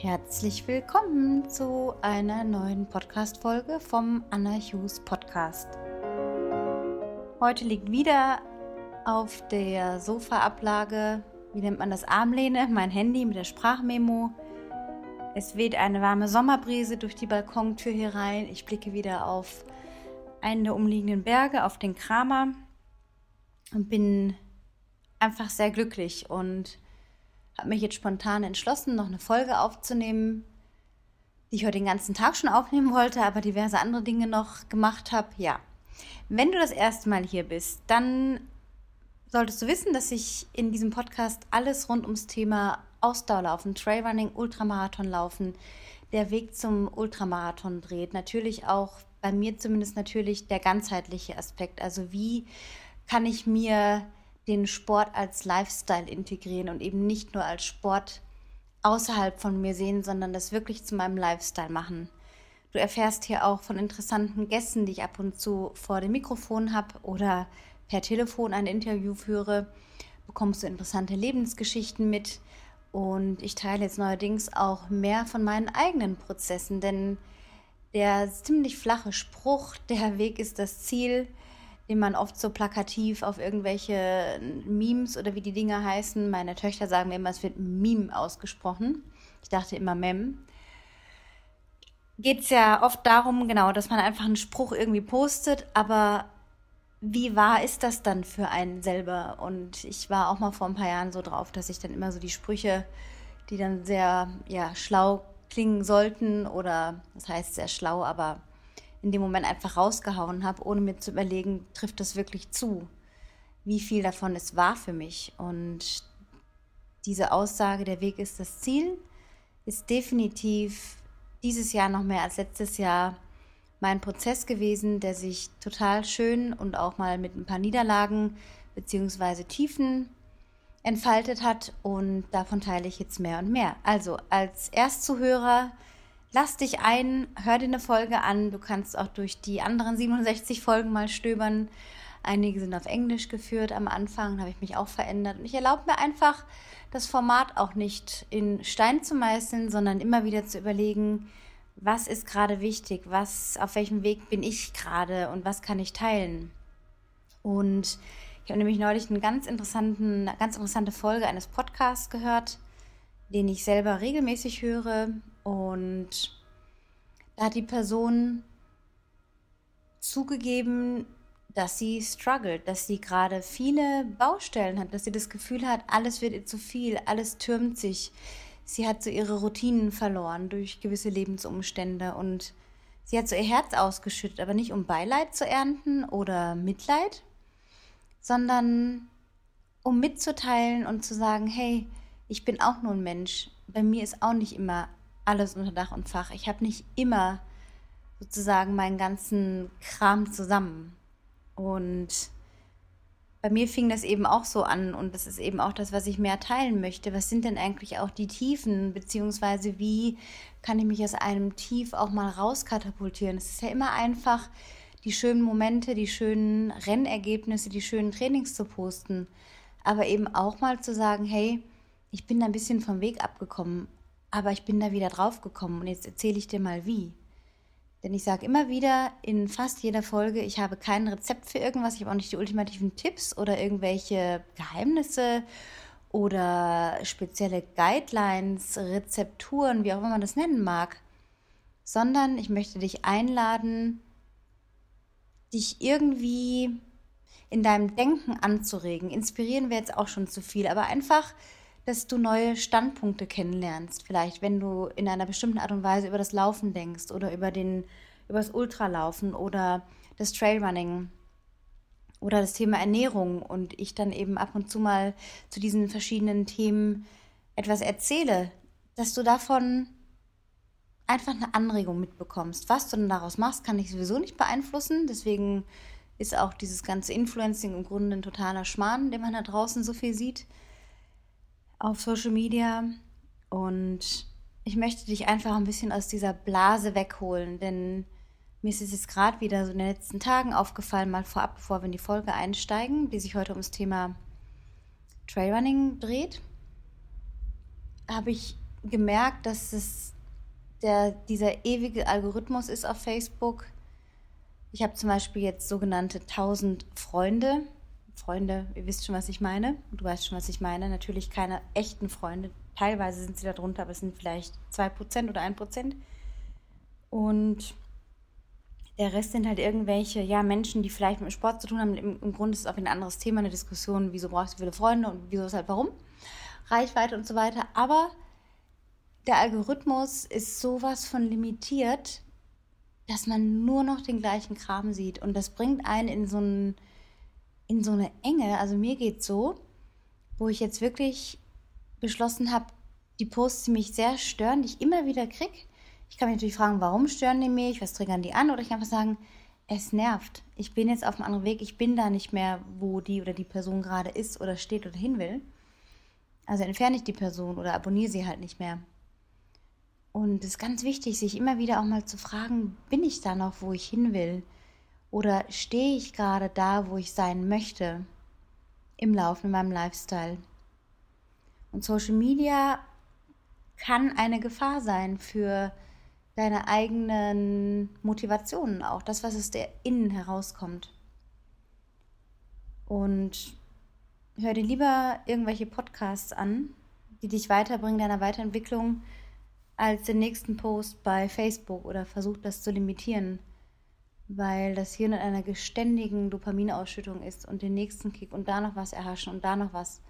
Herzlich willkommen zu einer neuen Podcast-Folge vom Anna Hughes Podcast. Heute liegt wieder auf der Sofaablage, wie nennt man das, Armlehne, mein Handy mit der Sprachmemo. Es weht eine warme Sommerbrise durch die Balkontür hier rein. Ich blicke wieder auf einen der umliegenden Berge, auf den Kramer und bin einfach sehr glücklich und habe mich jetzt spontan entschlossen, noch eine Folge aufzunehmen, die ich heute den ganzen Tag schon aufnehmen wollte, aber diverse andere Dinge noch gemacht habe. Ja, wenn du das erste Mal hier bist, dann solltest du wissen, dass ich in diesem Podcast alles rund ums Thema Ausdauerlaufen, Trailrunning, Ultramarathonlaufen, der Weg zum Ultramarathon dreht. Natürlich auch bei mir zumindest natürlich der ganzheitliche Aspekt. Also wie kann ich mir den Sport als Lifestyle integrieren und eben nicht nur als Sport außerhalb von mir sehen, sondern das wirklich zu meinem Lifestyle machen. Du erfährst hier auch von interessanten Gästen, die ich ab und zu vor dem Mikrofon habe oder per Telefon ein Interview führe, bekommst du interessante Lebensgeschichten mit. Und ich teile jetzt neuerdings auch mehr von meinen eigenen Prozessen, denn der ziemlich flache Spruch, der Weg ist das Ziel, den man oft so plakativ auf irgendwelche Memes oder wie die Dinger heißen. Meine Töchter sagen mir immer, es wird Meme ausgesprochen. Ich dachte immer Mem. Geht es ja oft darum, genau, dass man einfach einen Spruch irgendwie postet, aber wie wahr ist das dann für einen selber? Und ich war auch mal vor ein paar Jahren so drauf, dass ich dann immer so die Sprüche, die dann sehr ja, schlau klingen sollten oder das heißt sehr schlau, aber in dem Moment einfach rausgehauen habe, ohne mir zu überlegen, trifft das wirklich zu? Wie viel davon ist wahr für mich? Und diese Aussage, der Weg ist das Ziel, ist definitiv dieses Jahr noch mehr als letztes Jahr mein Prozess gewesen, der sich total schön und auch mal mit ein paar Niederlagen bzw. Tiefen entfaltet hat und davon teile ich jetzt mehr und mehr. Also als Erstzuhörer Lass dich ein, hör dir eine Folge an. Du kannst auch durch die anderen 67 Folgen mal stöbern. Einige sind auf Englisch geführt am Anfang, habe ich mich auch verändert. Und ich erlaube mir einfach, das Format auch nicht in Stein zu meißeln, sondern immer wieder zu überlegen, was ist gerade wichtig, was, auf welchem Weg bin ich gerade und was kann ich teilen. Und ich habe nämlich neulich eine ganz, interessanten, ganz interessante Folge eines Podcasts gehört, den ich selber regelmäßig höre und da hat die Person zugegeben, dass sie struggelt, dass sie gerade viele Baustellen hat, dass sie das Gefühl hat, alles wird ihr zu viel, alles türmt sich. Sie hat so ihre Routinen verloren durch gewisse Lebensumstände und sie hat so ihr Herz ausgeschüttet, aber nicht um Beileid zu ernten oder Mitleid, sondern um mitzuteilen und zu sagen, hey, ich bin auch nur ein Mensch. Bei mir ist auch nicht immer alles unter Dach und Fach. Ich habe nicht immer sozusagen meinen ganzen Kram zusammen. Und bei mir fing das eben auch so an und das ist eben auch das, was ich mehr teilen möchte. Was sind denn eigentlich auch die Tiefen, beziehungsweise wie kann ich mich aus einem Tief auch mal rauskatapultieren? Es ist ja immer einfach, die schönen Momente, die schönen Rennergebnisse, die schönen Trainings zu posten, aber eben auch mal zu sagen, hey, ich bin da ein bisschen vom Weg abgekommen aber ich bin da wieder drauf gekommen und jetzt erzähle ich dir mal wie. Denn ich sage immer wieder in fast jeder Folge, ich habe kein Rezept für irgendwas, ich habe auch nicht die ultimativen Tipps oder irgendwelche Geheimnisse oder spezielle Guidelines, Rezepturen, wie auch immer man das nennen mag, sondern ich möchte dich einladen, dich irgendwie in deinem Denken anzuregen. Inspirieren wir jetzt auch schon zu viel, aber einfach dass du neue Standpunkte kennenlernst. Vielleicht, wenn du in einer bestimmten Art und Weise über das Laufen denkst oder über, den, über das Ultralaufen oder das Trailrunning oder das Thema Ernährung und ich dann eben ab und zu mal zu diesen verschiedenen Themen etwas erzähle, dass du davon einfach eine Anregung mitbekommst. Was du dann daraus machst, kann ich sowieso nicht beeinflussen. Deswegen ist auch dieses ganze Influencing im Grunde ein totaler Schmarrn, den man da draußen so viel sieht auf Social Media und ich möchte dich einfach ein bisschen aus dieser Blase wegholen, denn mir ist es gerade wieder so in den letzten Tagen aufgefallen, mal vorab, bevor wir in die Folge einsteigen, die sich heute ums Thema Trailrunning dreht, habe ich gemerkt, dass es der, dieser ewige Algorithmus ist auf Facebook. Ich habe zum Beispiel jetzt sogenannte 1000 Freunde. Freunde, ihr wisst schon, was ich meine. Du weißt schon, was ich meine. Natürlich keine echten Freunde. Teilweise sind sie da drunter, aber es sind vielleicht 2% oder 1%. Und der Rest sind halt irgendwelche ja, Menschen, die vielleicht mit dem Sport zu tun haben. Im, Im Grunde ist es auch ein anderes Thema, eine Diskussion, wieso brauchst du viele Freunde und wieso ist halt warum. Reichweite und so weiter. Aber der Algorithmus ist sowas von limitiert, dass man nur noch den gleichen Kram sieht. Und das bringt einen in so, ein, in so eine Enge. Also mir geht so, wo ich jetzt wirklich beschlossen habe, die Posts, die mich sehr stören, die ich immer wieder kriege. Ich kann mich natürlich fragen, warum stören die mich, was triggern die an? Oder ich kann einfach sagen, es nervt. Ich bin jetzt auf einem anderen Weg, ich bin da nicht mehr, wo die oder die Person gerade ist oder steht oder hin will. Also entferne ich die Person oder abonniere sie halt nicht mehr. Und es ist ganz wichtig, sich immer wieder auch mal zu fragen, bin ich da noch, wo ich hin will? Oder stehe ich gerade da, wo ich sein möchte im Laufe in meinem Lifestyle? Und Social Media kann eine Gefahr sein für deine eigenen Motivationen auch, das, was aus der Innen herauskommt. Und hör dir lieber irgendwelche Podcasts an, die dich weiterbringen, deiner Weiterentwicklung, als den nächsten Post bei Facebook oder versuch das zu limitieren, weil das Hirn in einer geständigen Dopaminausschüttung ist und den nächsten Kick und da noch was erhaschen und da noch was.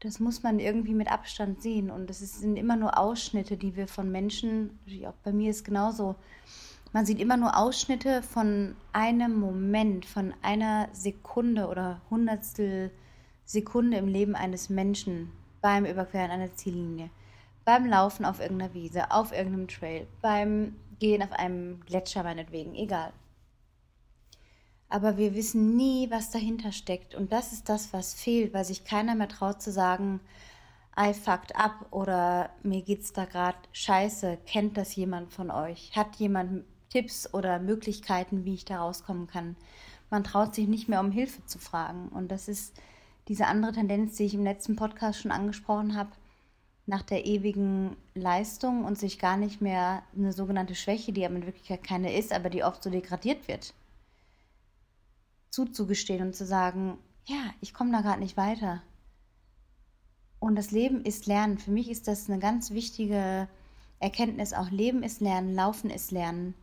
Das muss man irgendwie mit Abstand sehen und das sind immer nur Ausschnitte, die wir von Menschen, auch bei mir ist genauso, man sieht immer nur Ausschnitte von einem Moment, von einer Sekunde oder Hundertstel Sekunde im Leben eines Menschen beim Überqueren einer Ziellinie beim Laufen auf irgendeiner Wiese, auf irgendeinem Trail, beim Gehen auf einem Gletscher meinetwegen, egal. Aber wir wissen nie, was dahinter steckt. Und das ist das, was fehlt, weil sich keiner mehr traut zu sagen, I fucked up oder mir geht's da gerade scheiße. Kennt das jemand von euch? Hat jemand Tipps oder Möglichkeiten, wie ich da rauskommen kann? Man traut sich nicht mehr um Hilfe zu fragen. Und das ist diese andere Tendenz, die ich im letzten Podcast schon angesprochen habe nach der ewigen Leistung und sich gar nicht mehr eine sogenannte Schwäche, die aber in Wirklichkeit keine ist, aber die oft so degradiert wird, zuzugestehen und zu sagen, ja, ich komme da gerade nicht weiter. Und das Leben ist Lernen. Für mich ist das eine ganz wichtige Erkenntnis. Auch Leben ist Lernen, Laufen ist Lernen.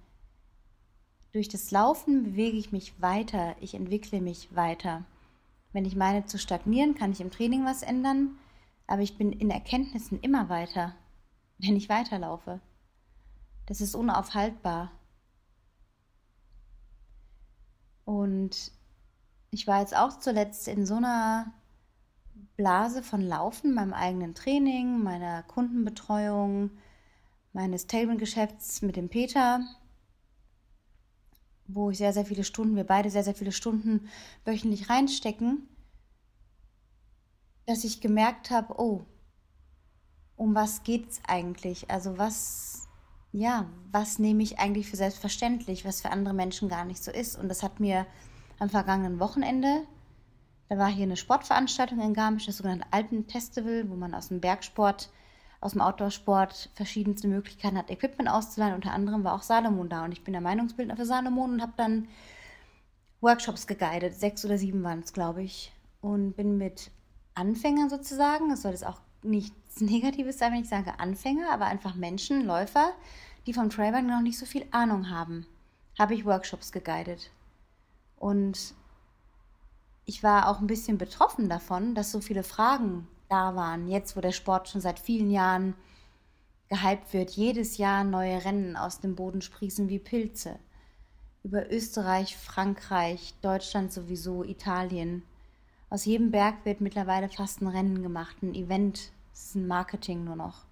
Durch das Laufen bewege ich mich weiter, ich entwickle mich weiter. Wenn ich meine zu stagnieren, kann ich im Training was ändern aber ich bin in Erkenntnissen immer weiter, wenn ich weiterlaufe. Das ist unaufhaltbar. Und ich war jetzt auch zuletzt in so einer Blase von Laufen, meinem eigenen Training, meiner Kundenbetreuung, meines Table-Geschäfts mit dem Peter, wo ich sehr, sehr viele Stunden, wir beide sehr, sehr viele Stunden wöchentlich reinstecken dass ich gemerkt habe, oh, um was geht es eigentlich? Also was, ja, was nehme ich eigentlich für selbstverständlich, was für andere Menschen gar nicht so ist? Und das hat mir am vergangenen Wochenende, da war hier eine Sportveranstaltung in Garmisch, das sogenannte Alpenfestival, wo man aus dem Bergsport, aus dem Outdoorsport verschiedenste Möglichkeiten hat, Equipment auszuleihen. Unter anderem war auch Salomon da und ich bin der Meinungsbildner für Salomon und habe dann Workshops geguidet. Sechs oder sieben waren es, glaube ich. Und bin mit Anfänger sozusagen, es soll jetzt auch nichts Negatives sein, wenn ich sage Anfänger, aber einfach Menschen, Läufer, die vom Trailrunning noch nicht so viel Ahnung haben, habe ich Workshops geguidet. Und ich war auch ein bisschen betroffen davon, dass so viele Fragen da waren, jetzt wo der Sport schon seit vielen Jahren gehypt wird, jedes Jahr neue Rennen aus dem Boden sprießen wie Pilze. Über Österreich, Frankreich, Deutschland sowieso, Italien. Aus jedem Berg wird mittlerweile fast ein Rennen gemacht, ein Event. Es ist ein Marketing nur noch.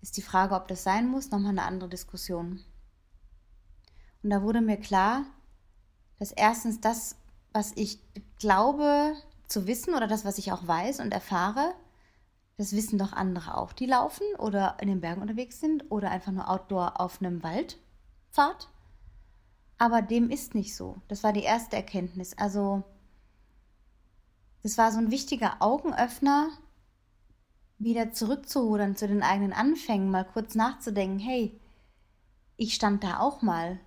Ist die Frage, ob das sein muss, nochmal eine andere Diskussion. Und da wurde mir klar, dass erstens das, was ich glaube zu wissen oder das, was ich auch weiß und erfahre, das wissen doch andere auch, die laufen oder in den Bergen unterwegs sind oder einfach nur outdoor auf einem Waldpfad. Aber dem ist nicht so. Das war die erste Erkenntnis. Also das war so ein wichtiger Augenöffner, wieder zurückzurudern zu den eigenen Anfängen, mal kurz nachzudenken, hey, ich stand da auch mal.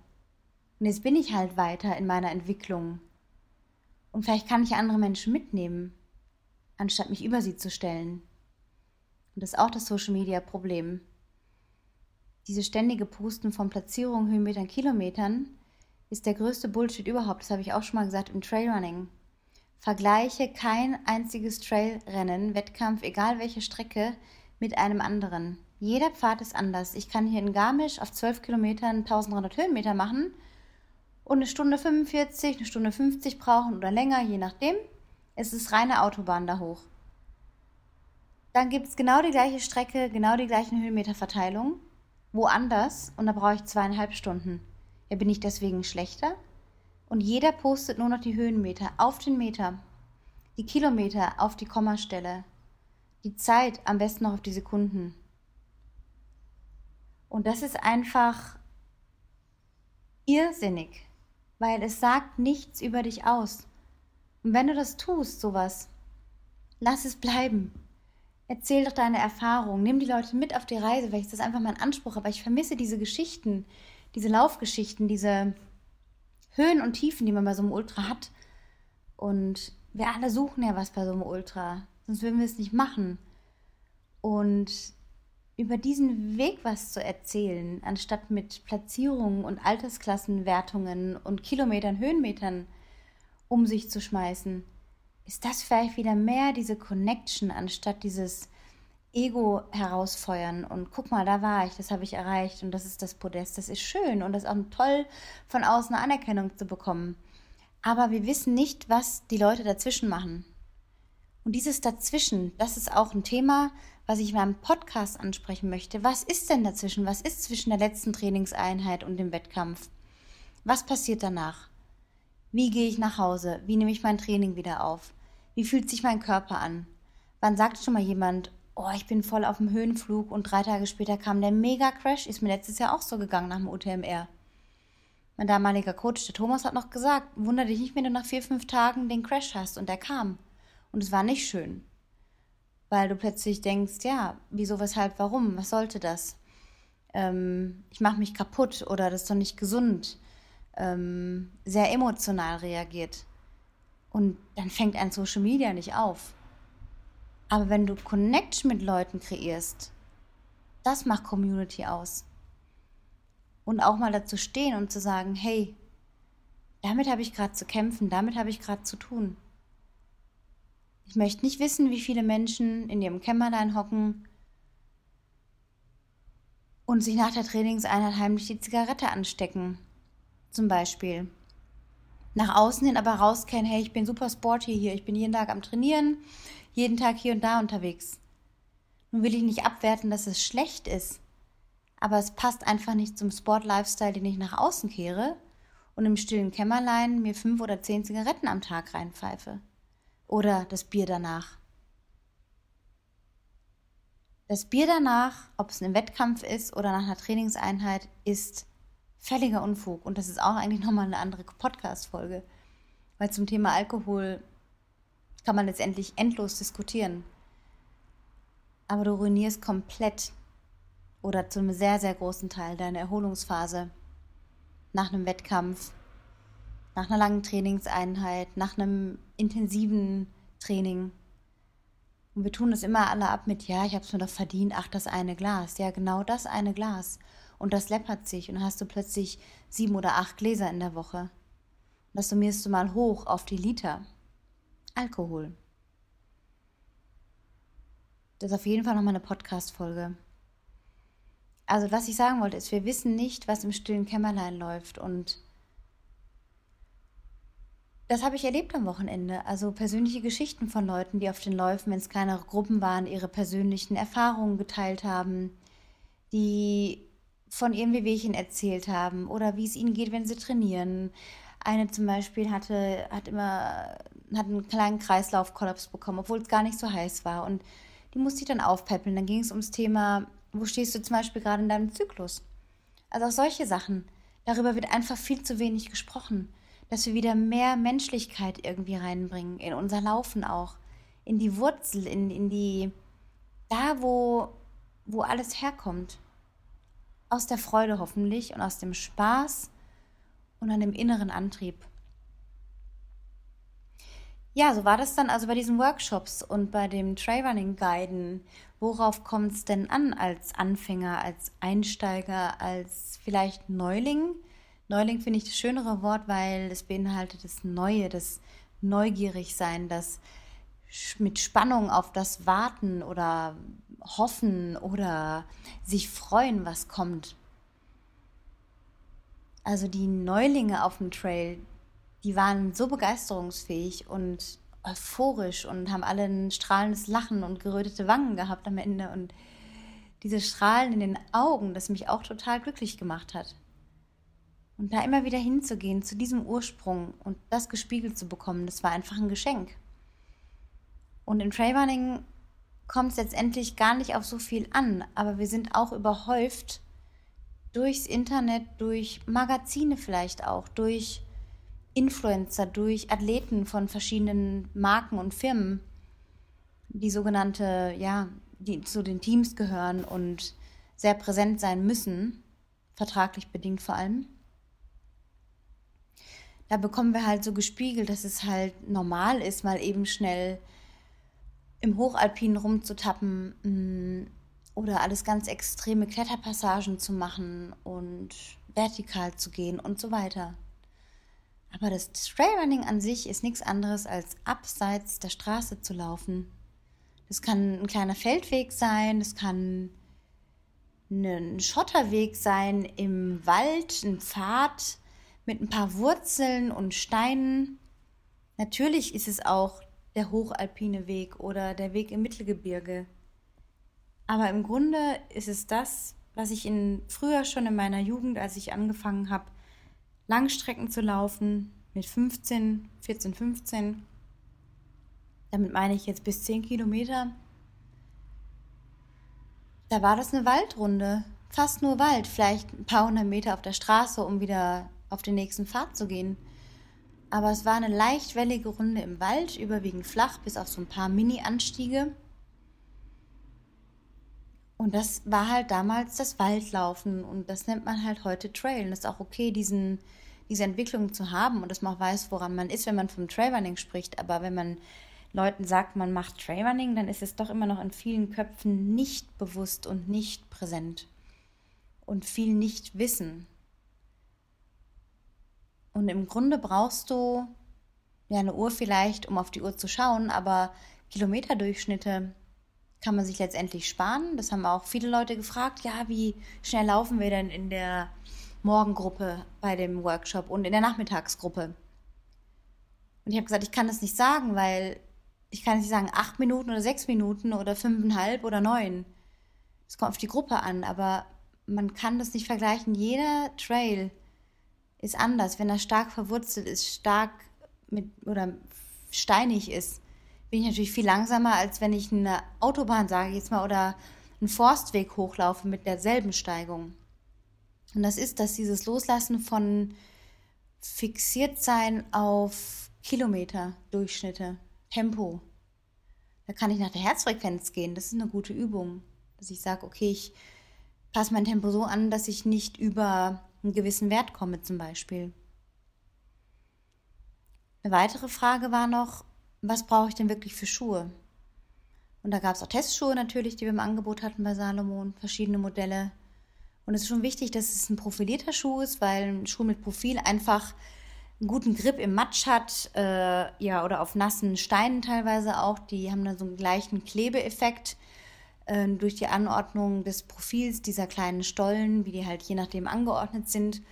Und jetzt bin ich halt weiter in meiner Entwicklung. Und vielleicht kann ich andere Menschen mitnehmen, anstatt mich über sie zu stellen. Und das ist auch das Social Media Problem. Diese ständige Posten von Platzierungen, Höhenmetern, Kilometern ist der größte Bullshit überhaupt. Das habe ich auch schon mal gesagt im Trailrunning. Vergleiche kein einziges Trailrennen, Wettkampf, egal welche Strecke, mit einem anderen. Jeder Pfad ist anders. Ich kann hier in Garmisch auf 12 Kilometern 1300 Höhenmeter machen und eine Stunde 45, eine Stunde 50 brauchen oder länger, je nachdem. Es ist reine Autobahn da hoch. Dann gibt es genau die gleiche Strecke, genau die gleichen Höhenmeterverteilung, woanders und da brauche ich zweieinhalb Stunden. Ja, bin ich deswegen schlechter? Und jeder postet nur noch die Höhenmeter auf den Meter, die Kilometer auf die Kommastelle, die Zeit am besten noch auf die Sekunden. Und das ist einfach irrsinnig, weil es sagt nichts über dich aus. Und wenn du das tust, sowas, lass es bleiben. Erzähl doch deine Erfahrungen, nimm die Leute mit auf die Reise, weil ich das einfach mein Anspruch, aber ich vermisse diese Geschichten, diese Laufgeschichten, diese Höhen und Tiefen, die man bei so einem Ultra hat. Und wir alle suchen ja was bei so einem Ultra, sonst würden wir es nicht machen. Und über diesen Weg was zu erzählen, anstatt mit Platzierungen und Altersklassenwertungen und Kilometern, Höhenmetern um sich zu schmeißen, ist das vielleicht wieder mehr diese Connection, anstatt dieses Ego herausfeuern und guck mal, da war ich, das habe ich erreicht und das ist das Podest, das ist schön und das ist auch toll, von außen eine Anerkennung zu bekommen. Aber wir wissen nicht, was die Leute dazwischen machen. Und dieses Dazwischen, das ist auch ein Thema, was ich in meinem Podcast ansprechen möchte. Was ist denn dazwischen? Was ist zwischen der letzten Trainingseinheit und dem Wettkampf? Was passiert danach? Wie gehe ich nach Hause? Wie nehme ich mein Training wieder auf? Wie fühlt sich mein Körper an? Wann sagt schon mal jemand, oh, ich bin voll auf dem Höhenflug und drei Tage später kam der Mega-Crash. Ist mir letztes Jahr auch so gegangen nach dem UTMR. Mein damaliger Coach, der Thomas, hat noch gesagt, wundere dich nicht, wenn du nach vier, fünf Tagen den Crash hast. Und der kam. Und es war nicht schön. Weil du plötzlich denkst, ja, wieso, weshalb, warum, was sollte das? Ähm, ich mache mich kaputt oder das ist doch nicht gesund. Ähm, sehr emotional reagiert. Und dann fängt ein Social Media nicht auf. Aber wenn du Connection mit Leuten kreierst, das macht Community aus. Und auch mal dazu stehen und zu sagen, hey, damit habe ich gerade zu kämpfen, damit habe ich gerade zu tun. Ich möchte nicht wissen, wie viele Menschen in ihrem Kämmerlein hocken und sich nach der Trainingseinheit heimlich die Zigarette anstecken. Zum Beispiel. Nach außen hin aber rauskennen, hey, ich bin super sporty hier, ich bin jeden Tag am Trainieren, jeden Tag hier und da unterwegs. Nun will ich nicht abwerten, dass es schlecht ist, aber es passt einfach nicht zum Sport-Lifestyle, den ich nach außen kehre und im stillen Kämmerlein mir fünf oder zehn Zigaretten am Tag reinpfeife. Oder das Bier danach. Das Bier danach, ob es ein Wettkampf ist oder nach einer Trainingseinheit, ist völliger Unfug. Und das ist auch eigentlich nochmal eine andere Podcast-Folge. Weil zum Thema Alkohol kann man letztendlich endlos diskutieren. Aber du ruinierst komplett oder zu einem sehr, sehr großen Teil deine Erholungsphase nach einem Wettkampf, nach einer langen Trainingseinheit, nach einem intensiven Training. Und wir tun das immer alle ab mit, ja, ich habe es mir doch verdient, ach, das eine Glas. Ja, genau das eine Glas. Und das läppert sich und hast du plötzlich sieben oder acht Gläser in der Woche. Und das summierst du mal hoch auf die Liter. Alkohol. Das ist auf jeden Fall nochmal eine Podcast-Folge. Also, was ich sagen wollte, ist, wir wissen nicht, was im stillen Kämmerlein läuft. Und das habe ich erlebt am Wochenende. Also persönliche Geschichten von Leuten, die auf den Läufen, wenn es kleinere Gruppen waren, ihre persönlichen Erfahrungen geteilt haben, die von ihren Wehwehchen erzählt haben oder wie es ihnen geht, wenn sie trainieren. Eine zum Beispiel hatte, hat immer hat einen kleinen Kreislaufkollaps bekommen, obwohl es gar nicht so heiß war. Und die musste ich dann aufpäppeln. Dann ging es ums Thema, wo stehst du zum Beispiel gerade in deinem Zyklus? Also auch solche Sachen. Darüber wird einfach viel zu wenig gesprochen. Dass wir wieder mehr Menschlichkeit irgendwie reinbringen, in unser Laufen auch. In die Wurzel, in, in die da, wo, wo alles herkommt. Aus der Freude hoffentlich und aus dem Spaß und an dem inneren Antrieb. Ja, so war das dann also bei diesen Workshops und bei dem Trailrunning Guiden. Worauf kommt es denn an als Anfänger, als Einsteiger, als vielleicht Neuling? Neuling finde ich das schönere Wort, weil es beinhaltet das Neue, das Neugierigsein, das mit Spannung auf das Warten oder Hoffen oder sich freuen, was kommt. Also die Neulinge auf dem Trail, die waren so begeisterungsfähig und euphorisch und haben alle ein strahlendes Lachen und gerötete Wangen gehabt am Ende und diese Strahlen in den Augen, das mich auch total glücklich gemacht hat. Und da immer wieder hinzugehen zu diesem Ursprung und das gespiegelt zu bekommen, das war einfach ein Geschenk. Und im Trailrunning kommt es letztendlich gar nicht auf so viel an, aber wir sind auch überhäuft durchs Internet, durch Magazine vielleicht auch, durch Influencer, durch Athleten von verschiedenen Marken und Firmen, die sogenannte, ja, die zu den Teams gehören und sehr präsent sein müssen, vertraglich bedingt vor allem. Da bekommen wir halt so gespiegelt, dass es halt normal ist, mal eben schnell im Hochalpinen rumzutappen mm, oder alles ganz extreme Kletterpassagen zu machen und vertikal zu gehen und so weiter. Aber das Trailrunning an sich ist nichts anderes als abseits der Straße zu laufen. Das kann ein kleiner Feldweg sein, das kann ein Schotterweg sein im Wald, ein Pfad mit ein paar Wurzeln und Steinen. Natürlich ist es auch der hochalpine Weg oder der Weg im Mittelgebirge. Aber im Grunde ist es das, was ich in, früher schon in meiner Jugend, als ich angefangen habe, Langstrecken zu laufen mit 15, 14, 15. Damit meine ich jetzt bis 10 Kilometer. Da war das eine Waldrunde. Fast nur Wald, vielleicht ein paar hundert Meter auf der Straße, um wieder auf den nächsten Pfad zu gehen. Aber es war eine leicht wellige Runde im Wald, überwiegend flach, bis auf so ein paar Mini-Anstiege. Und das war halt damals das Waldlaufen und das nennt man halt heute Trail. Und es ist auch okay, diesen, diese Entwicklung zu haben und dass man auch weiß, woran man ist, wenn man vom Trailrunning spricht. Aber wenn man Leuten sagt, man macht Trailrunning, dann ist es doch immer noch in vielen Köpfen nicht bewusst und nicht präsent und viel nicht wissen. Und im Grunde brauchst du ja eine Uhr vielleicht, um auf die Uhr zu schauen, aber Kilometerdurchschnitte kann man sich letztendlich sparen. Das haben auch viele Leute gefragt. Ja, wie schnell laufen wir denn in der Morgengruppe bei dem Workshop und in der Nachmittagsgruppe? Und ich habe gesagt, ich kann das nicht sagen, weil ich kann nicht sagen acht Minuten oder sechs Minuten oder fünfeinhalb oder neun. Es kommt auf die Gruppe an, aber man kann das nicht vergleichen. Jeder Trail ist anders. Wenn er stark verwurzelt ist, stark mit oder steinig ist, bin ich natürlich viel langsamer, als wenn ich eine Autobahn, sage ich jetzt mal, oder einen Forstweg hochlaufe mit derselben Steigung. Und das ist, dass dieses Loslassen von fixiert sein auf Kilometer, Durchschnitte, Tempo. Da kann ich nach der Herzfrequenz gehen. Das ist eine gute Übung. Dass ich sage, okay, ich passe mein Tempo so an, dass ich nicht über einen gewissen Wert komme, zum Beispiel. Eine weitere Frage war noch, was brauche ich denn wirklich für Schuhe? Und da gab es auch Testschuhe natürlich, die wir im Angebot hatten bei Salomon, verschiedene Modelle. Und es ist schon wichtig, dass es ein profilierter Schuh ist, weil ein Schuh mit Profil einfach einen guten Grip im Matsch hat, äh, ja, oder auf nassen Steinen teilweise auch. Die haben dann so einen gleichen Klebeeffekt äh, durch die Anordnung des Profils dieser kleinen Stollen, wie die halt je nachdem angeordnet sind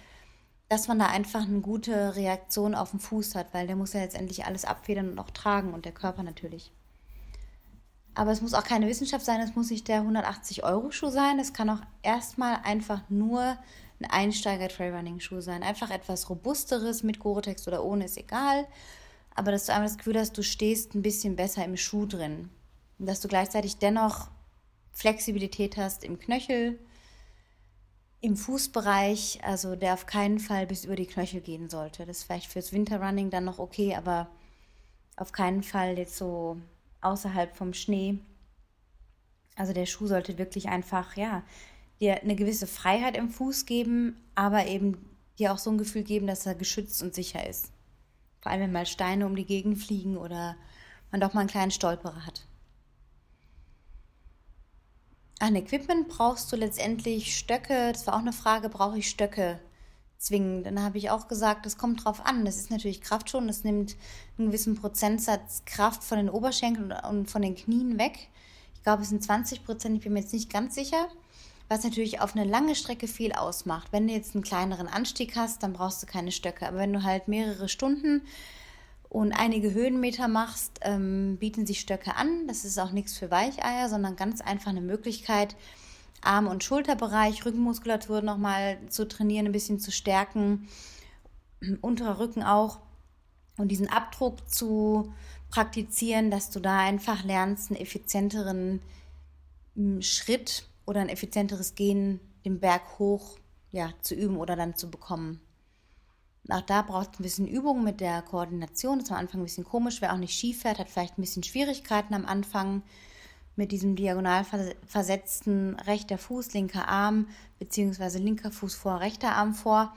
dass man da einfach eine gute Reaktion auf den Fuß hat, weil der muss ja letztendlich alles abfedern und auch tragen und der Körper natürlich. Aber es muss auch keine Wissenschaft sein, es muss nicht der 180-Euro-Schuh sein. Es kann auch erstmal einfach nur ein Einsteiger-Trailrunning-Schuh sein. Einfach etwas Robusteres mit Gore-Tex oder ohne, ist egal. Aber dass du einfach das Gefühl hast, du stehst ein bisschen besser im Schuh drin. Und dass du gleichzeitig dennoch Flexibilität hast im Knöchel, im Fußbereich, also der auf keinen Fall bis über die Knöchel gehen sollte. Das ist vielleicht fürs Winterrunning dann noch okay, aber auf keinen Fall jetzt so außerhalb vom Schnee. Also der Schuh sollte wirklich einfach, ja, dir eine gewisse Freiheit im Fuß geben, aber eben dir auch so ein Gefühl geben, dass er geschützt und sicher ist. Vor allem, wenn mal Steine um die Gegend fliegen oder man doch mal einen kleinen Stolperer hat. An Equipment brauchst du letztendlich Stöcke. Das war auch eine Frage, brauche ich Stöcke zwingend? Dann habe ich auch gesagt, das kommt drauf an. Das ist natürlich Kraft schon. Das nimmt einen gewissen Prozentsatz Kraft von den Oberschenkeln und von den Knien weg. Ich glaube, es sind 20 Prozent, ich bin mir jetzt nicht ganz sicher. Was natürlich auf eine lange Strecke viel ausmacht. Wenn du jetzt einen kleineren Anstieg hast, dann brauchst du keine Stöcke. Aber wenn du halt mehrere Stunden und einige Höhenmeter machst, ähm, bieten sich Stöcke an. Das ist auch nichts für Weicheier, sondern ganz einfach eine Möglichkeit, Arm- und Schulterbereich, Rückenmuskulatur nochmal zu trainieren, ein bisschen zu stärken, unterer Rücken auch und diesen Abdruck zu praktizieren, dass du da einfach lernst, einen effizienteren hm, Schritt oder ein effizienteres Gehen den Berg hoch ja, zu üben oder dann zu bekommen. Auch da braucht es ein bisschen Übung mit der Koordination. Das ist am Anfang ein bisschen komisch. Wer auch nicht Ski fährt, hat vielleicht ein bisschen Schwierigkeiten am Anfang mit diesem diagonal versetzten rechter Fuß, linker Arm, beziehungsweise linker Fuß vor, rechter Arm vor.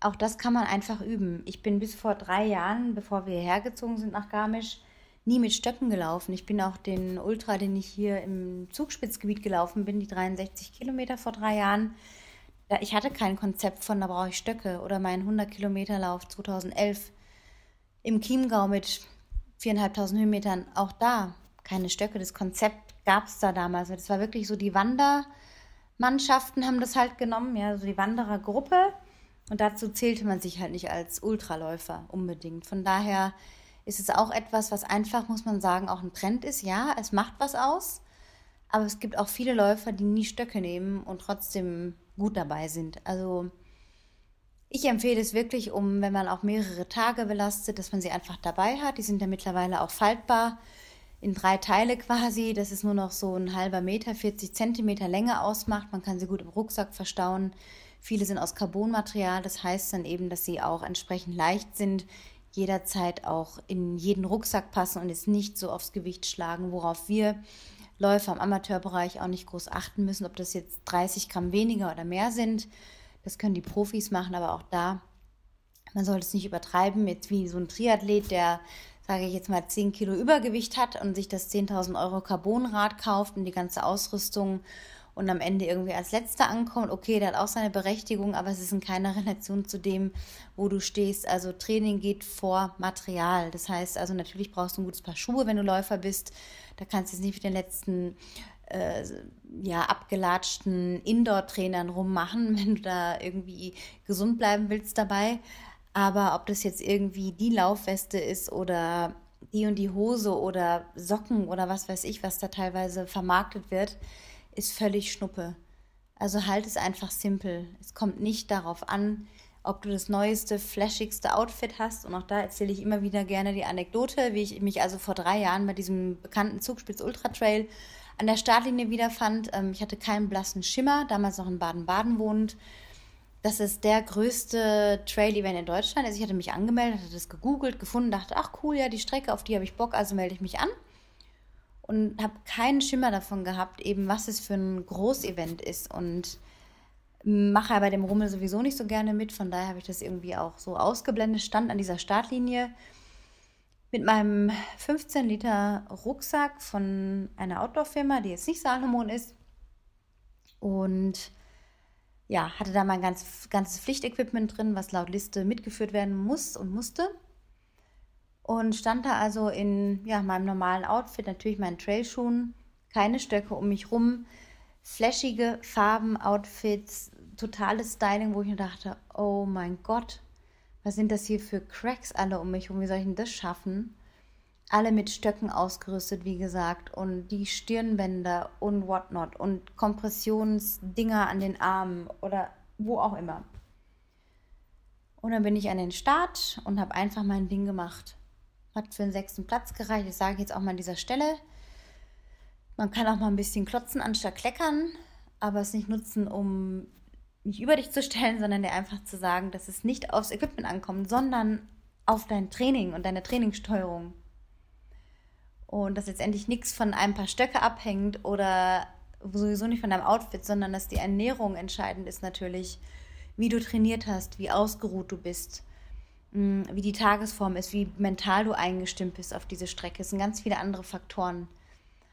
Auch das kann man einfach üben. Ich bin bis vor drei Jahren, bevor wir hergezogen sind nach Garmisch, nie mit Stöcken gelaufen. Ich bin auch den Ultra, den ich hier im Zugspitzgebiet gelaufen bin, die 63 Kilometer vor drei Jahren, ja, ich hatte kein Konzept von, da brauche ich Stöcke oder meinen 100 Kilometer Lauf 2011 im Chiemgau mit 4.500 Höhenmetern, auch da keine Stöcke. Das Konzept gab es da damals. Das war wirklich so, die Wandermannschaften haben das halt genommen, ja, so die Wanderergruppe. Und dazu zählte man sich halt nicht als Ultraläufer unbedingt. Von daher ist es auch etwas, was einfach, muss man sagen, auch ein Trend ist. Ja, es macht was aus. Aber es gibt auch viele Läufer, die nie Stöcke nehmen und trotzdem gut dabei sind. Also ich empfehle es wirklich, um, wenn man auch mehrere Tage belastet, dass man sie einfach dabei hat. Die sind ja mittlerweile auch faltbar in drei Teile quasi, dass es nur noch so ein halber Meter, 40 Zentimeter Länge ausmacht. Man kann sie gut im Rucksack verstauen. Viele sind aus Carbonmaterial, das heißt dann eben, dass sie auch entsprechend leicht sind, jederzeit auch in jeden Rucksack passen und jetzt nicht so aufs Gewicht schlagen, worauf wir Läufer im Amateurbereich auch nicht groß achten müssen, ob das jetzt 30 Gramm weniger oder mehr sind. Das können die Profis machen, aber auch da, man sollte es nicht übertreiben, jetzt wie so ein Triathlet, der, sage ich jetzt mal, 10 Kilo Übergewicht hat und sich das 10.000 Euro Carbonrad kauft und die ganze Ausrüstung und am Ende irgendwie als letzter ankommt. Okay, der hat auch seine Berechtigung, aber es ist in keiner Relation zu dem, wo du stehst. Also Training geht vor Material. Das heißt also natürlich brauchst du ein gutes Paar Schuhe, wenn du Läufer bist. Da kannst du jetzt nicht mit den letzten äh, ja, abgelatschten Indoor-Trainern rummachen, wenn du da irgendwie gesund bleiben willst dabei. Aber ob das jetzt irgendwie die Laufweste ist oder die und die Hose oder Socken oder was weiß ich, was da teilweise vermarktet wird, ist völlig Schnuppe. Also halt es einfach simpel. Es kommt nicht darauf an, ob du das neueste, flashigste Outfit hast. Und auch da erzähle ich immer wieder gerne die Anekdote, wie ich mich also vor drei Jahren bei diesem bekannten Zugspitz Ultra Trail an der Startlinie wiederfand. Ähm, ich hatte keinen blassen Schimmer, damals noch in Baden-Baden wohnend. Das ist der größte Trail-Event in Deutschland. Also ich hatte mich angemeldet, hatte das gegoogelt, gefunden, dachte, ach cool, ja, die Strecke, auf die habe ich Bock, also melde ich mich an und habe keinen Schimmer davon gehabt, eben was es für ein Großevent ist und mache bei dem Rummel sowieso nicht so gerne mit, von daher habe ich das irgendwie auch so ausgeblendet, stand an dieser Startlinie mit meinem 15 Liter Rucksack von einer Outdoor-Firma, die jetzt nicht Salomon ist. Und ja, hatte da mein ganz, ganzes Pflichtequipment drin, was laut Liste mitgeführt werden muss und musste und stand da also in ja, meinem normalen Outfit, natürlich meinen Trailschuhen, keine Stöcke um mich rum, flashige Farben, Outfits, totales Styling, wo ich mir dachte, oh mein Gott, was sind das hier für Cracks alle um mich herum, wie soll ich denn das schaffen? Alle mit Stöcken ausgerüstet, wie gesagt, und die Stirnbänder und whatnot und Kompressionsdinger an den Armen oder wo auch immer. Und dann bin ich an den Start und habe einfach mein Ding gemacht. Hat für den sechsten Platz gereicht. Das sage ich jetzt auch mal an dieser Stelle. Man kann auch mal ein bisschen klotzen anstatt kleckern, aber es nicht nutzen, um mich über dich zu stellen, sondern dir einfach zu sagen, dass es nicht aufs Equipment ankommt, sondern auf dein Training und deine Trainingssteuerung. und dass letztendlich nichts von ein paar Stöcke abhängt oder sowieso nicht von deinem Outfit, sondern dass die Ernährung entscheidend ist natürlich, wie du trainiert hast, wie ausgeruht du bist, wie die Tagesform ist, wie mental du eingestimmt bist auf diese Strecke. Es sind ganz viele andere Faktoren.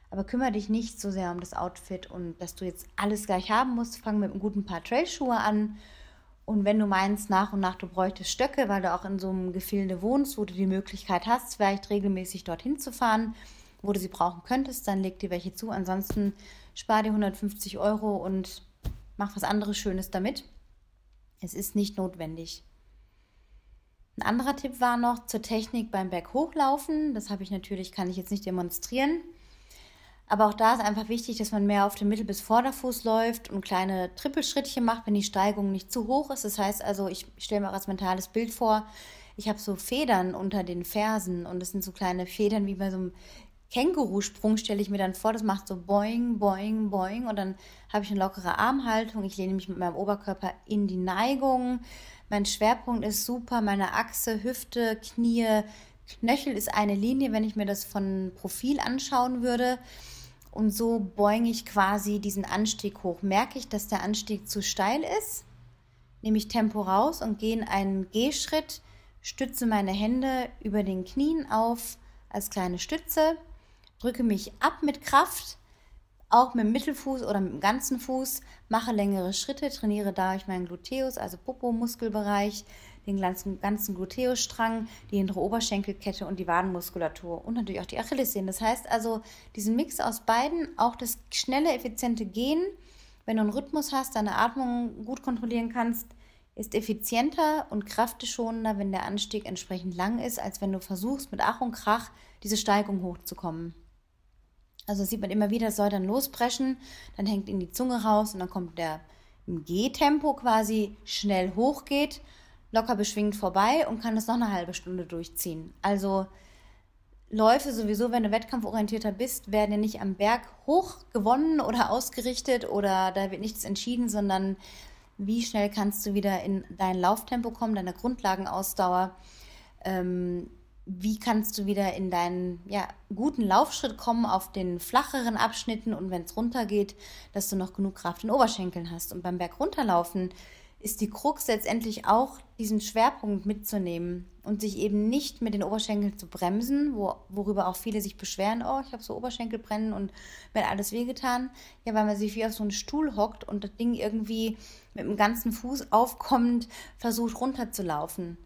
Aber kümmere dich nicht so sehr um das Outfit und dass du jetzt alles gleich haben musst. Fang mit einem guten Paar Trailschuhe an. Und wenn du meinst, nach und nach du bräuchtest Stöcke, weil du auch in so einem Gefilde wohnst, wo du die Möglichkeit hast, vielleicht regelmäßig dorthin zu fahren, wo du sie brauchen könntest, dann leg dir welche zu. Ansonsten spar dir 150 Euro und mach was anderes Schönes damit. Es ist nicht notwendig. Ein anderer Tipp war noch zur Technik beim Berghochlaufen. Das habe ich natürlich, kann ich jetzt nicht demonstrieren. Aber auch da ist einfach wichtig, dass man mehr auf dem Mittel- bis Vorderfuß läuft und kleine Trippelschrittchen macht, wenn die Steigung nicht zu hoch ist. Das heißt also, ich stelle mir auch als mentales Bild vor, ich habe so Federn unter den Fersen und das sind so kleine Federn wie bei so einem Kängurusprung, stelle ich mir dann vor. Das macht so boing, boing, boing und dann habe ich eine lockere Armhaltung. Ich lehne mich mit meinem Oberkörper in die Neigung. Mein Schwerpunkt ist super, meine Achse, Hüfte, Knie, Knöchel ist eine Linie, wenn ich mir das von Profil anschauen würde. Und so beuge ich quasi diesen Anstieg hoch. Merke ich, dass der Anstieg zu steil ist, nehme ich Tempo raus und gehe in einen Gehschritt, stütze meine Hände über den Knien auf als kleine Stütze, drücke mich ab mit Kraft, auch mit dem Mittelfuß oder mit dem ganzen Fuß, mache längere Schritte, trainiere dadurch meinen Gluteus, also Popo-Muskelbereich, den ganzen, ganzen Gluteusstrang, die hintere Oberschenkelkette und die Wadenmuskulatur und natürlich auch die Achillessehnen. Das heißt also, diesen Mix aus beiden, auch das schnelle, effiziente Gehen, wenn du einen Rhythmus hast, deine Atmung gut kontrollieren kannst, ist effizienter und kraftschonender, wenn der Anstieg entsprechend lang ist, als wenn du versuchst, mit Ach und Krach diese Steigung hochzukommen. Also sieht man immer wieder, es soll dann lospreschen, dann hängt in die Zunge raus und dann kommt der im Gehtempo quasi schnell hochgeht locker beschwingt vorbei und kann das noch eine halbe Stunde durchziehen. Also Läufe sowieso, wenn du wettkampforientierter bist, werden ja nicht am Berg hoch gewonnen oder ausgerichtet oder da wird nichts entschieden, sondern wie schnell kannst du wieder in dein Lauftempo kommen, deine Grundlagenausdauer, ähm, wie kannst du wieder in deinen ja, guten Laufschritt kommen auf den flacheren Abschnitten und wenn es runtergeht, dass du noch genug Kraft in Oberschenkeln hast. Und beim Berg runterlaufen ist die Krux letztendlich auch, diesen Schwerpunkt mitzunehmen und sich eben nicht mit den Oberschenkeln zu bremsen, wo, worüber auch viele sich beschweren, oh, ich habe so Oberschenkelbrennen und mir hat alles wehgetan. Ja, weil man sich wie auf so einen Stuhl hockt und das Ding irgendwie mit dem ganzen Fuß aufkommend versucht runterzulaufen.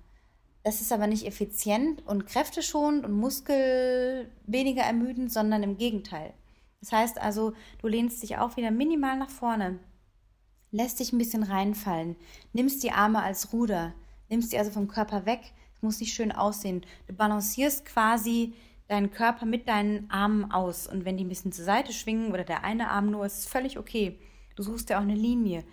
Das ist aber nicht effizient und kräfteschonend und Muskel weniger ermüdend, sondern im Gegenteil. Das heißt also, du lehnst dich auch wieder minimal nach vorne lässt dich ein bisschen reinfallen, nimmst die Arme als Ruder, nimmst die also vom Körper weg. Es muss nicht schön aussehen. Du balancierst quasi deinen Körper mit deinen Armen aus. Und wenn die ein bisschen zur Seite schwingen oder der eine Arm nur, ist es völlig okay. Du suchst dir auch eine Linie,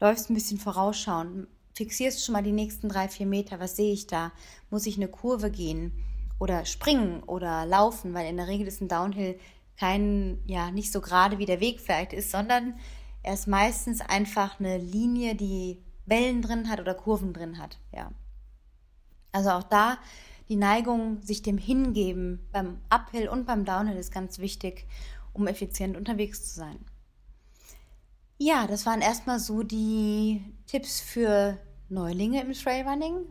läufst ein bisschen vorausschauen, fixierst schon mal die nächsten drei, vier Meter. Was sehe ich da? Muss ich eine Kurve gehen oder springen oder laufen? Weil in der Regel ist ein Downhill kein, ja, nicht so gerade wie der Weg vielleicht ist, sondern er ist meistens einfach eine Linie, die Wellen drin hat oder Kurven drin hat. Ja. Also auch da die Neigung, sich dem hingeben beim Uphill und beim Downhill ist ganz wichtig, um effizient unterwegs zu sein. Ja, das waren erstmal so die Tipps für Neulinge im Trailrunning.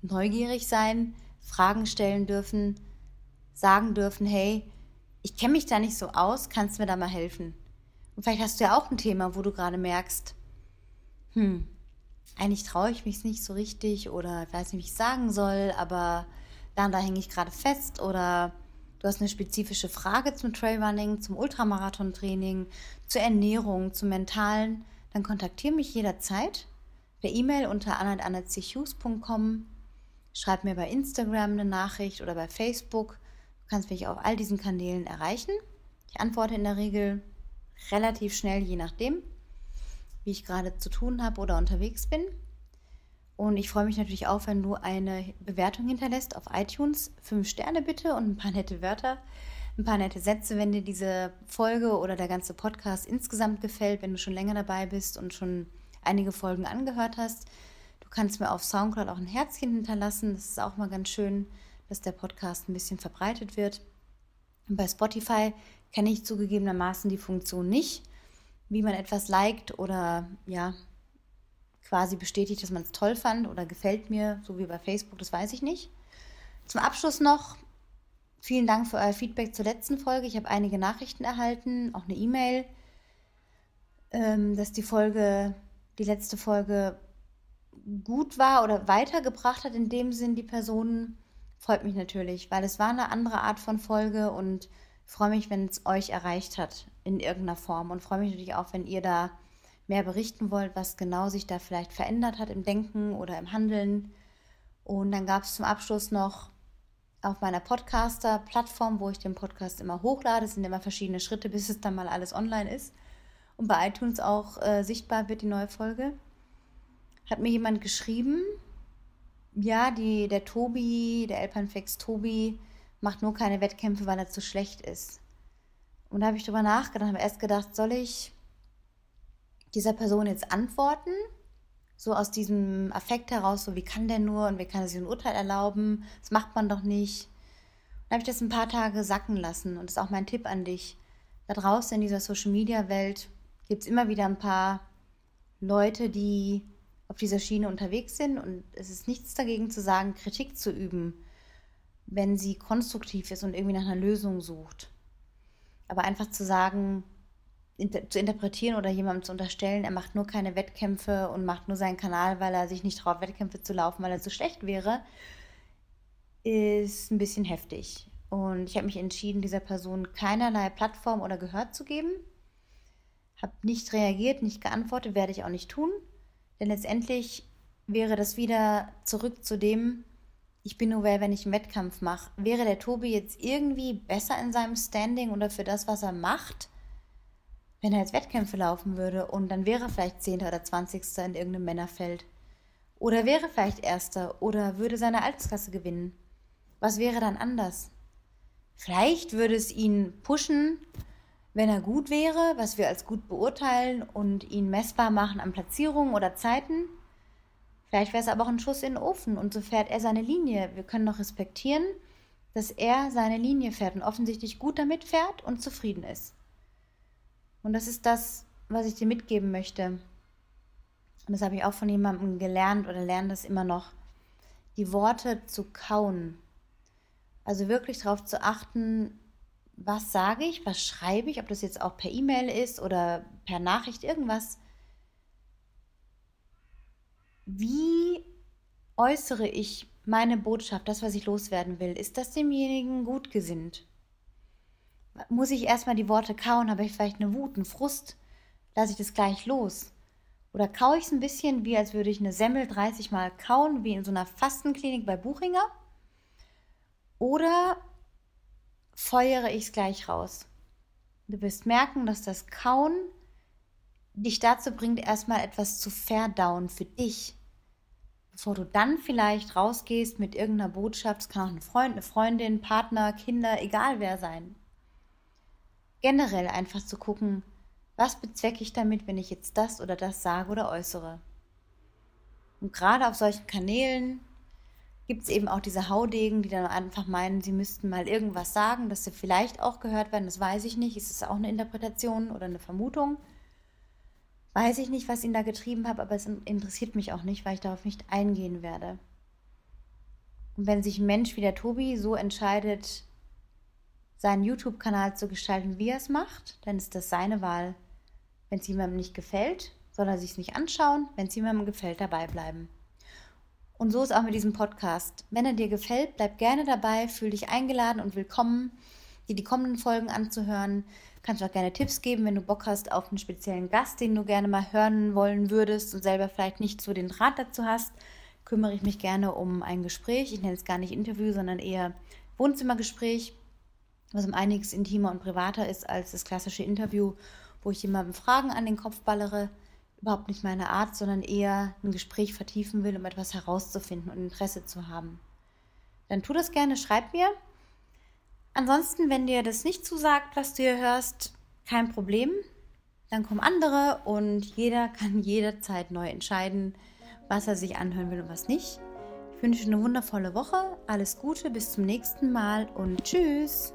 Neugierig sein, Fragen stellen dürfen, sagen dürfen, hey, ich kenne mich da nicht so aus, kannst du mir da mal helfen? Und vielleicht hast du ja auch ein Thema, wo du gerade merkst, hm, eigentlich traue ich mich nicht so richtig oder weiß nicht, wie ich sagen soll, aber da und da hänge ich gerade fest oder du hast eine spezifische Frage zum Trailrunning, zum Ultramarathon-Training, zur Ernährung, zum Mentalen, dann kontaktiere mich jederzeit per E-Mail unter anna.anna.chus.com. Schreib mir bei Instagram eine Nachricht oder bei Facebook. Du kannst mich auf all diesen Kanälen erreichen. Ich antworte in der Regel relativ schnell, je nachdem, wie ich gerade zu tun habe oder unterwegs bin. Und ich freue mich natürlich auch, wenn du eine Bewertung hinterlässt auf iTunes. Fünf Sterne bitte und ein paar nette Wörter, ein paar nette Sätze, wenn dir diese Folge oder der ganze Podcast insgesamt gefällt, wenn du schon länger dabei bist und schon einige Folgen angehört hast. Du kannst mir auf Soundcloud auch ein Herzchen hinterlassen. Das ist auch mal ganz schön, dass der Podcast ein bisschen verbreitet wird. Und bei Spotify kenne ich zugegebenermaßen die Funktion nicht, wie man etwas liked oder ja, quasi bestätigt, dass man es toll fand oder gefällt mir, so wie bei Facebook, das weiß ich nicht. Zum Abschluss noch, vielen Dank für euer Feedback zur letzten Folge. Ich habe einige Nachrichten erhalten, auch eine E-Mail, ähm, dass die Folge, die letzte Folge gut war oder weitergebracht hat in dem Sinn die Personen. Freut mich natürlich, weil es war eine andere Art von Folge und freue mich, wenn es euch erreicht hat in irgendeiner Form und freue mich natürlich auch, wenn ihr da mehr berichten wollt, was genau sich da vielleicht verändert hat im Denken oder im Handeln. Und dann gab es zum Abschluss noch auf meiner Podcaster-Plattform, wo ich den Podcast immer hochlade, es sind immer verschiedene Schritte, bis es dann mal alles online ist und bei iTunes auch äh, sichtbar wird die neue Folge, hat mir jemand geschrieben, ja, die, der Tobi, der Elpanflex Tobi, macht nur keine Wettkämpfe, weil er zu schlecht ist. Und da habe ich drüber nachgedacht, habe erst gedacht, soll ich dieser Person jetzt antworten? So aus diesem Affekt heraus, so wie kann der nur und wie kann er sich ein Urteil erlauben? Das macht man doch nicht. Dann habe ich das ein paar Tage sacken lassen und das ist auch mein Tipp an dich. Da draußen in dieser Social Media Welt gibt es immer wieder ein paar Leute, die auf dieser Schiene unterwegs sind und es ist nichts dagegen zu sagen, Kritik zu üben, wenn sie konstruktiv ist und irgendwie nach einer Lösung sucht. Aber einfach zu sagen, inter zu interpretieren oder jemandem zu unterstellen, er macht nur keine Wettkämpfe und macht nur seinen Kanal, weil er sich nicht traut, Wettkämpfe zu laufen, weil er so schlecht wäre, ist ein bisschen heftig. Und ich habe mich entschieden, dieser Person keinerlei Plattform oder Gehör zu geben. Habe nicht reagiert, nicht geantwortet, werde ich auch nicht tun. Denn letztendlich wäre das wieder zurück zu dem, ich bin nur wer, wenn ich einen Wettkampf mache. Wäre der Tobi jetzt irgendwie besser in seinem Standing oder für das, was er macht, wenn er jetzt Wettkämpfe laufen würde und dann wäre er vielleicht Zehnter oder Zwanzigster in irgendeinem Männerfeld? Oder wäre vielleicht Erster oder würde seine Altersklasse gewinnen? Was wäre dann anders? Vielleicht würde es ihn pushen, wenn er gut wäre, was wir als gut beurteilen und ihn messbar machen an Platzierungen oder Zeiten. Vielleicht wäre es aber auch ein Schuss in den Ofen und so fährt er seine Linie. Wir können noch respektieren, dass er seine Linie fährt und offensichtlich gut damit fährt und zufrieden ist. Und das ist das, was ich dir mitgeben möchte. Und das habe ich auch von jemandem gelernt oder lerne das immer noch. Die Worte zu kauen. Also wirklich darauf zu achten, was sage ich, was schreibe ich, ob das jetzt auch per E-Mail ist oder per Nachricht, irgendwas. Wie äußere ich meine Botschaft, das, was ich loswerden will? Ist das demjenigen gut gesinnt? Muss ich erstmal die Worte kauen? Habe ich vielleicht eine Wut, einen Frust? Lasse ich das gleich los? Oder kaue ich es ein bisschen, wie als würde ich eine Semmel 30 Mal kauen, wie in so einer Fastenklinik bei Buchinger? Oder feuere ich es gleich raus. Du wirst merken, dass das Kauen dich dazu bringt, erstmal etwas zu verdauen für dich. Bevor du dann vielleicht rausgehst mit irgendeiner Botschaft, es kann auch ein Freund, eine Freundin, Partner, Kinder, egal wer sein. Generell einfach zu gucken, was bezwecke ich damit, wenn ich jetzt das oder das sage oder äußere. Und gerade auf solchen Kanälen gibt es eben auch diese Haudegen, die dann einfach meinen, sie müssten mal irgendwas sagen, dass sie vielleicht auch gehört werden. Das weiß ich nicht. Ist es auch eine Interpretation oder eine Vermutung? Weiß ich nicht, was ihn da getrieben hat, aber es interessiert mich auch nicht, weil ich darauf nicht eingehen werde. Und wenn sich ein Mensch wie der Tobi so entscheidet, seinen YouTube-Kanal zu gestalten, wie er es macht, dann ist das seine Wahl. Wenn es jemandem nicht gefällt, soll er sich es nicht anschauen. Wenn es jemandem gefällt, dabei bleiben. Und so ist auch mit diesem Podcast. Wenn er dir gefällt, bleib gerne dabei, fühl dich eingeladen und willkommen, dir die kommenden Folgen anzuhören. Kannst auch gerne Tipps geben, wenn du Bock hast auf einen speziellen Gast, den du gerne mal hören wollen würdest und selber vielleicht nicht so den Draht dazu hast. Kümmere ich mich gerne um ein Gespräch. Ich nenne es gar nicht Interview, sondern eher Wohnzimmergespräch, was um einiges intimer und privater ist als das klassische Interview, wo ich jemandem Fragen an den Kopf ballere überhaupt nicht meine Art, sondern eher ein Gespräch vertiefen will, um etwas herauszufinden und Interesse zu haben. Dann tu das gerne, schreib mir. Ansonsten, wenn dir das nicht zusagt, was du hier hörst, kein Problem. Dann kommen andere und jeder kann jederzeit neu entscheiden, was er sich anhören will und was nicht. Ich wünsche eine wundervolle Woche, alles Gute, bis zum nächsten Mal und tschüss.